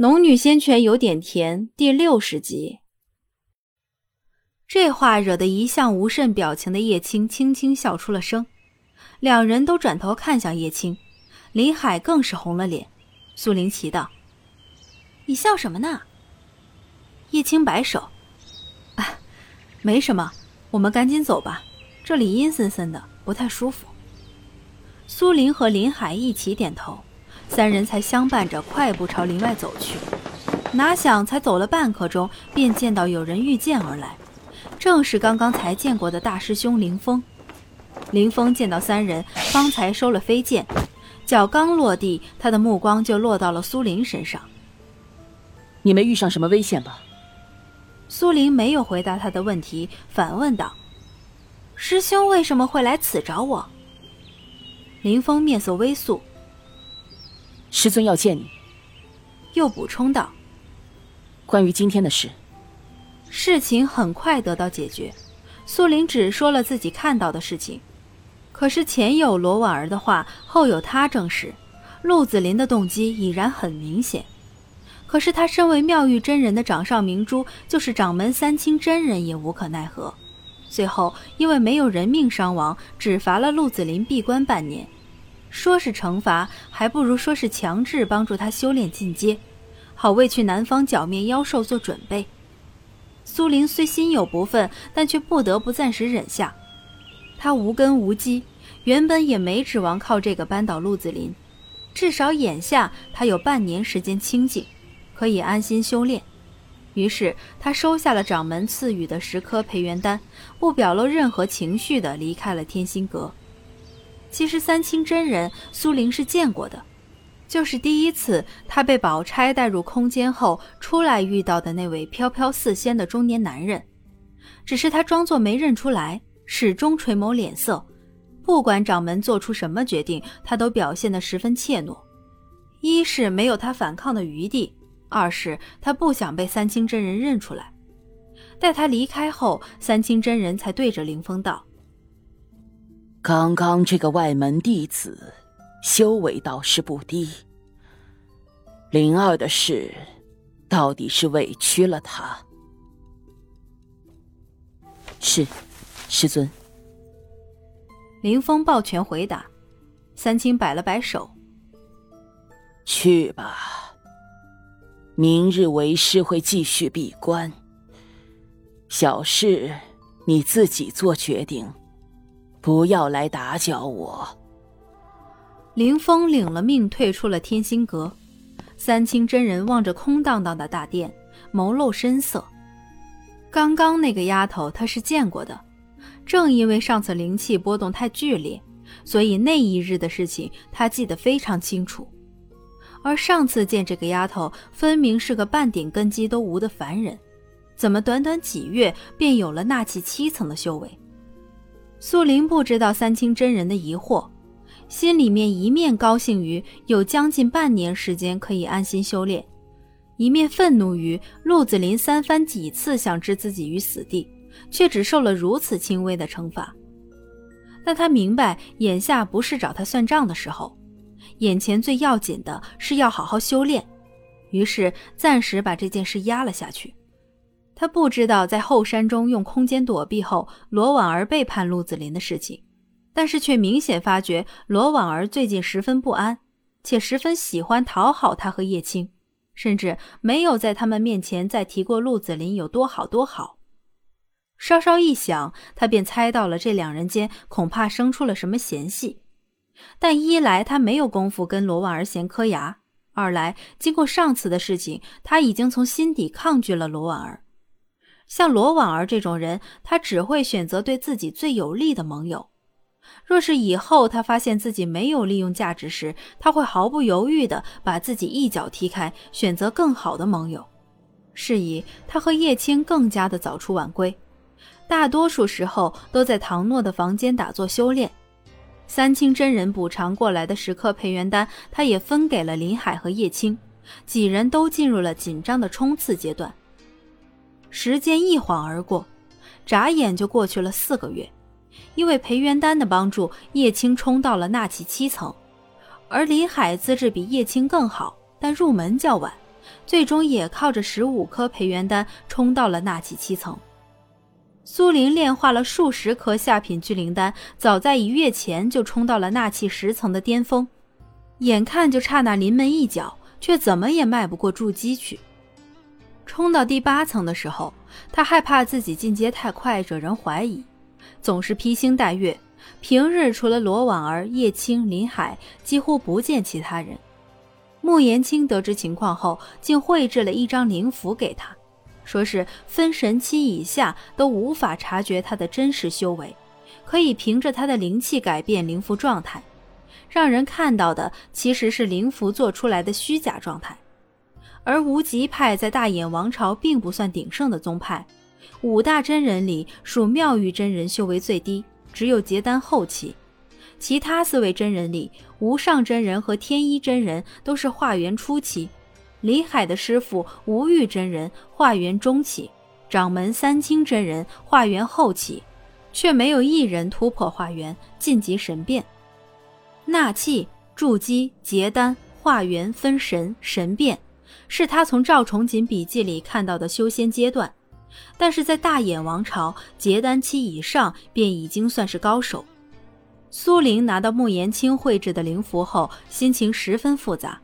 农女仙泉有点甜，第六十集。这话惹得一向无甚表情的叶青轻轻笑出了声，两人都转头看向叶青，林海更是红了脸。苏灵奇道：“你笑什么呢？”叶青摆手：“啊，没什么，我们赶紧走吧，这里阴森森的，不太舒服。”苏林和林海一起点头。三人才相伴着快步朝林外走去，哪想才走了半刻钟，便见到有人御剑而来，正是刚刚才见过的大师兄林峰。林峰见到三人，方才收了飞剑，脚刚落地，他的目光就落到了苏林身上。你没遇上什么危险吧？苏林没有回答他的问题，反问道：“师兄为什么会来此找我？”林峰面色微肃。师尊要见你，又补充道：“关于今天的事，事情很快得到解决。苏林只说了自己看到的事情，可是前有罗婉儿的话，后有他证实，陆子霖的动机已然很明显。可是他身为妙玉真人的掌上明珠，就是掌门三清真人也无可奈何。最后因为没有人命伤亡，只罚了陆子霖闭关半年。”说是惩罚，还不如说是强制帮助他修炼进阶，好为去南方剿灭妖兽做准备。苏林虽心有不忿，但却不得不暂时忍下。他无根无基，原本也没指望靠这个扳倒陆子霖，至少眼下他有半年时间清静，可以安心修炼。于是他收下了掌门赐予的十颗培元丹，不表露任何情绪的离开了天心阁。其实三清真人苏灵是见过的，就是第一次他被宝钗带入空间后出来遇到的那位飘飘似仙的中年男人，只是他装作没认出来，始终垂眸脸色，不管掌门做出什么决定，他都表现得十分怯懦。一是没有他反抗的余地，二是他不想被三清真人认出来。待他离开后，三清真人才对着林峰道。刚刚这个外门弟子，修为倒是不低。灵儿的事，到底是委屈了他。是，师尊。林峰抱拳回答。三清摆了摆手：“去吧。明日为师会继续闭关。小事，你自己做决定。”不要来打搅我。林峰领了命，退出了天心阁。三清真人望着空荡荡的大殿，眸露深色。刚刚那个丫头，他是见过的。正因为上次灵气波动太剧烈，所以那一日的事情他记得非常清楚。而上次见这个丫头，分明是个半点根基都无的凡人，怎么短短几月便有了纳气七层的修为？苏林不知道三清真人的疑惑，心里面一面高兴于有将近半年时间可以安心修炼，一面愤怒于陆子霖三番几次想置自己于死地，却只受了如此轻微的惩罚。但他明白，眼下不是找他算账的时候，眼前最要紧的是要好好修炼，于是暂时把这件事压了下去。他不知道在后山中用空间躲避后，罗婉儿背叛陆子霖的事情，但是却明显发觉罗婉儿最近十分不安，且十分喜欢讨好他和叶青，甚至没有在他们面前再提过陆子霖有多好多好。稍稍一想，他便猜到了这两人间恐怕生出了什么嫌隙，但一来他没有功夫跟罗婉儿闲磕牙，二来经过上次的事情，他已经从心底抗拒了罗婉儿。像罗婉儿这种人，他只会选择对自己最有利的盟友。若是以后他发现自己没有利用价值时，他会毫不犹豫地把自己一脚踢开，选择更好的盟友。是以，他和叶青更加的早出晚归，大多数时候都在唐诺的房间打坐修炼。三清真人补偿过来的十颗培元丹，他也分给了林海和叶青，几人都进入了紧张的冲刺阶段。时间一晃而过，眨眼就过去了四个月。因为培元丹的帮助，叶青冲到了纳气七层，而林海资质比叶青更好，但入门较晚，最终也靠着十五颗培元丹冲到了纳气七层。苏玲炼化了数十颗下品聚灵丹，早在一月前就冲到了纳气十层的巅峰，眼看就差那临门一脚，却怎么也迈不过筑基去。冲到第八层的时候，他害怕自己进阶太快惹人怀疑，总是披星戴月。平日除了罗婉儿、叶青、林海，几乎不见其他人。穆言青得知情况后，竟绘制了一张灵符给他。说是分神期以下都无法察觉他的真实修为，可以凭着他的灵气改变灵符状态，让人看到的其实是灵符做出来的虚假状态。而无极派在大衍王朝并不算鼎盛的宗派，五大真人里属妙玉真人修为最低，只有结丹后期，其他四位真人里，无上真人和天一真人都是化缘初期。李海的师傅无玉真人化缘中期，掌门三清真人化缘后期，却没有一人突破化缘晋级神变。纳气、筑基、结丹、化缘、分神、神变，是他从赵崇锦笔记里看到的修仙阶段。但是在大衍王朝，结丹期以上便已经算是高手。苏玲拿到穆言青绘制的灵符后，心情十分复杂。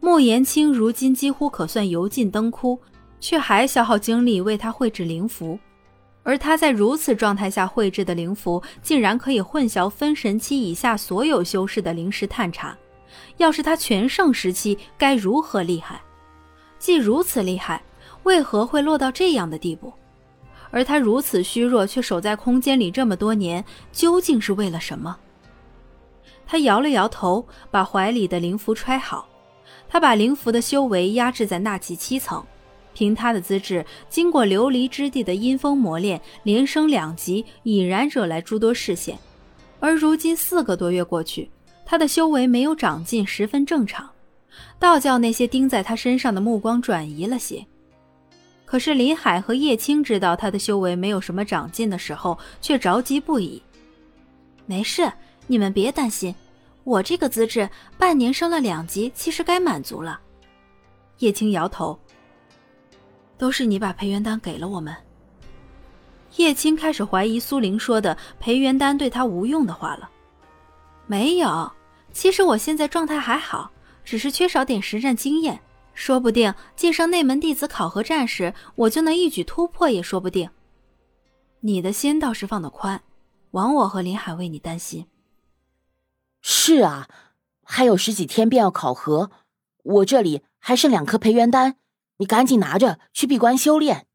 穆言青如今几乎可算油尽灯枯，却还消耗精力为他绘制灵符，而他在如此状态下绘制的灵符，竟然可以混淆分神期以下所有修士的灵识探查。要是他全盛时期，该如何厉害？既如此厉害，为何会落到这样的地步？而他如此虚弱，却守在空间里这么多年，究竟是为了什么？他摇了摇头，把怀里的灵符揣好。他把灵符的修为压制在纳气七层，凭他的资质，经过琉璃之地的阴风磨练，连升两级已然惹来诸多视线。而如今四个多月过去，他的修为没有长进，十分正常。道教那些盯在他身上的目光转移了些。可是林海和叶青知道他的修为没有什么长进的时候，却着急不已。没事，你们别担心。我这个资质，半年升了两级，其实该满足了。叶青摇头，都是你把培元丹给了我们。叶青开始怀疑苏玲说的培元丹对他无用的话了。没有，其实我现在状态还好，只是缺少点实战经验。说不定晋升内门弟子考核战时，我就能一举突破，也说不定。你的心倒是放得宽，枉我和林海为你担心。是啊，还有十几天便要考核，我这里还剩两颗培元丹，你赶紧拿着去闭关修炼。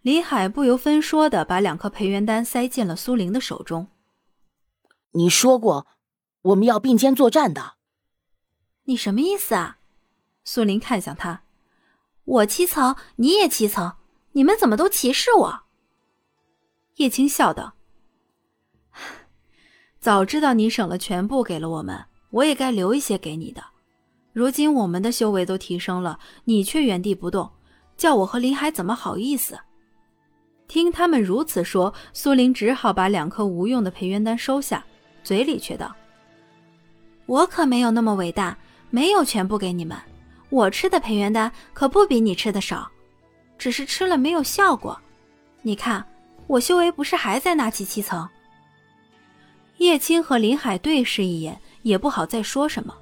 李海不由分说的把两颗培元丹塞进了苏玲的手中。你说过我们要并肩作战的，你什么意思啊？苏林看向他，我七层，你也七层，你们怎么都歧视我？叶青笑道。早知道你省了全部给了我们，我也该留一些给你的。如今我们的修为都提升了，你却原地不动，叫我和林海怎么好意思？听他们如此说，苏林只好把两颗无用的培元丹收下，嘴里却道：“我可没有那么伟大，没有全部给你们。我吃的培元丹可不比你吃的少，只是吃了没有效果。你看，我修为不是还在那七七层？”叶青和林海对视一眼，也不好再说什么。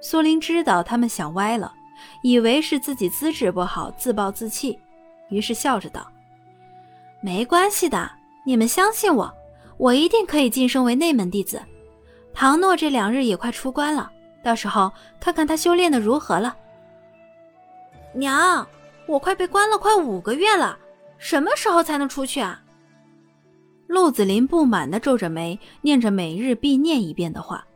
苏玲知道他们想歪了，以为是自己资质不好，自暴自弃，于是笑着道：“没关系的，你们相信我，我一定可以晋升为内门弟子。唐诺这两日也快出关了，到时候看看他修炼的如何了。”娘，我快被关了快五个月了，什么时候才能出去啊？陆子霖不满的皱着眉，念着每日必念一遍的话。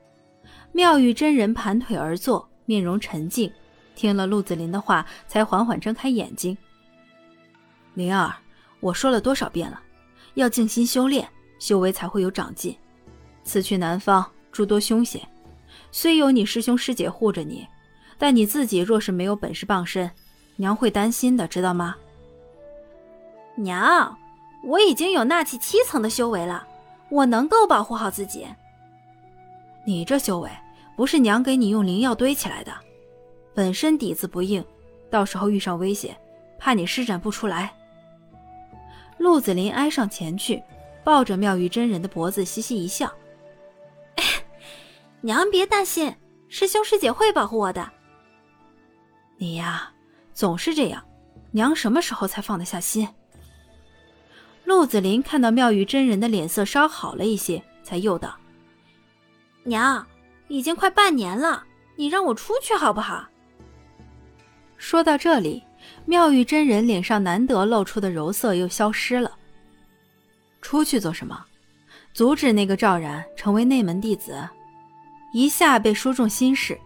妙玉真人盘腿而坐，面容沉静，听了陆子霖的话，才缓缓睁开眼睛。灵儿，我说了多少遍了，要静心修炼，修为才会有长进。此去南方，诸多凶险，虽有你师兄师姐护着你，但你自己若是没有本事傍身，娘会担心的，知道吗？娘。我已经有纳气七层的修为了，我能够保护好自己。你这修为不是娘给你用灵药堆起来的，本身底子不硬，到时候遇上危险，怕你施展不出来。陆子霖挨上前去，抱着妙玉真人的脖子，嘻嘻一笑：“娘别担心，师兄师姐会保护我的。”你呀，总是这样，娘什么时候才放得下心？陆子霖看到妙玉真人的脸色稍好了一些，才又道：“娘，已经快半年了，你让我出去好不好？”说到这里，妙玉真人脸上难得露出的柔色又消失了。出去做什么？阻止那个赵然成为内门弟子？一下被说中心事，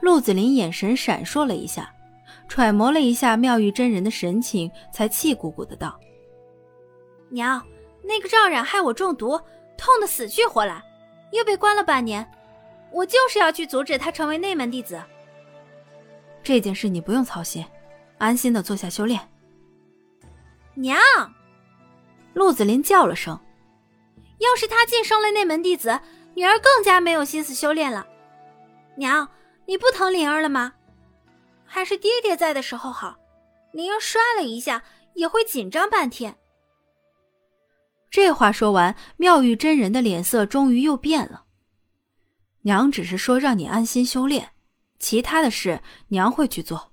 陆子霖眼神闪烁了一下。揣摩了一下妙玉真人的神情，才气鼓鼓的道：“娘，那个赵冉害我中毒，痛得死去活来，又被关了半年，我就是要去阻止他成为内门弟子。这件事你不用操心，安心的坐下修炼。”娘，陆子霖叫了声：“要是他晋升了内门弟子，女儿更加没有心思修炼了。娘，你不疼灵儿了吗？”还是爹爹在的时候好，灵儿摔了一下也会紧张半天。这话说完，妙玉真人的脸色终于又变了。娘只是说让你安心修炼，其他的事娘会去做。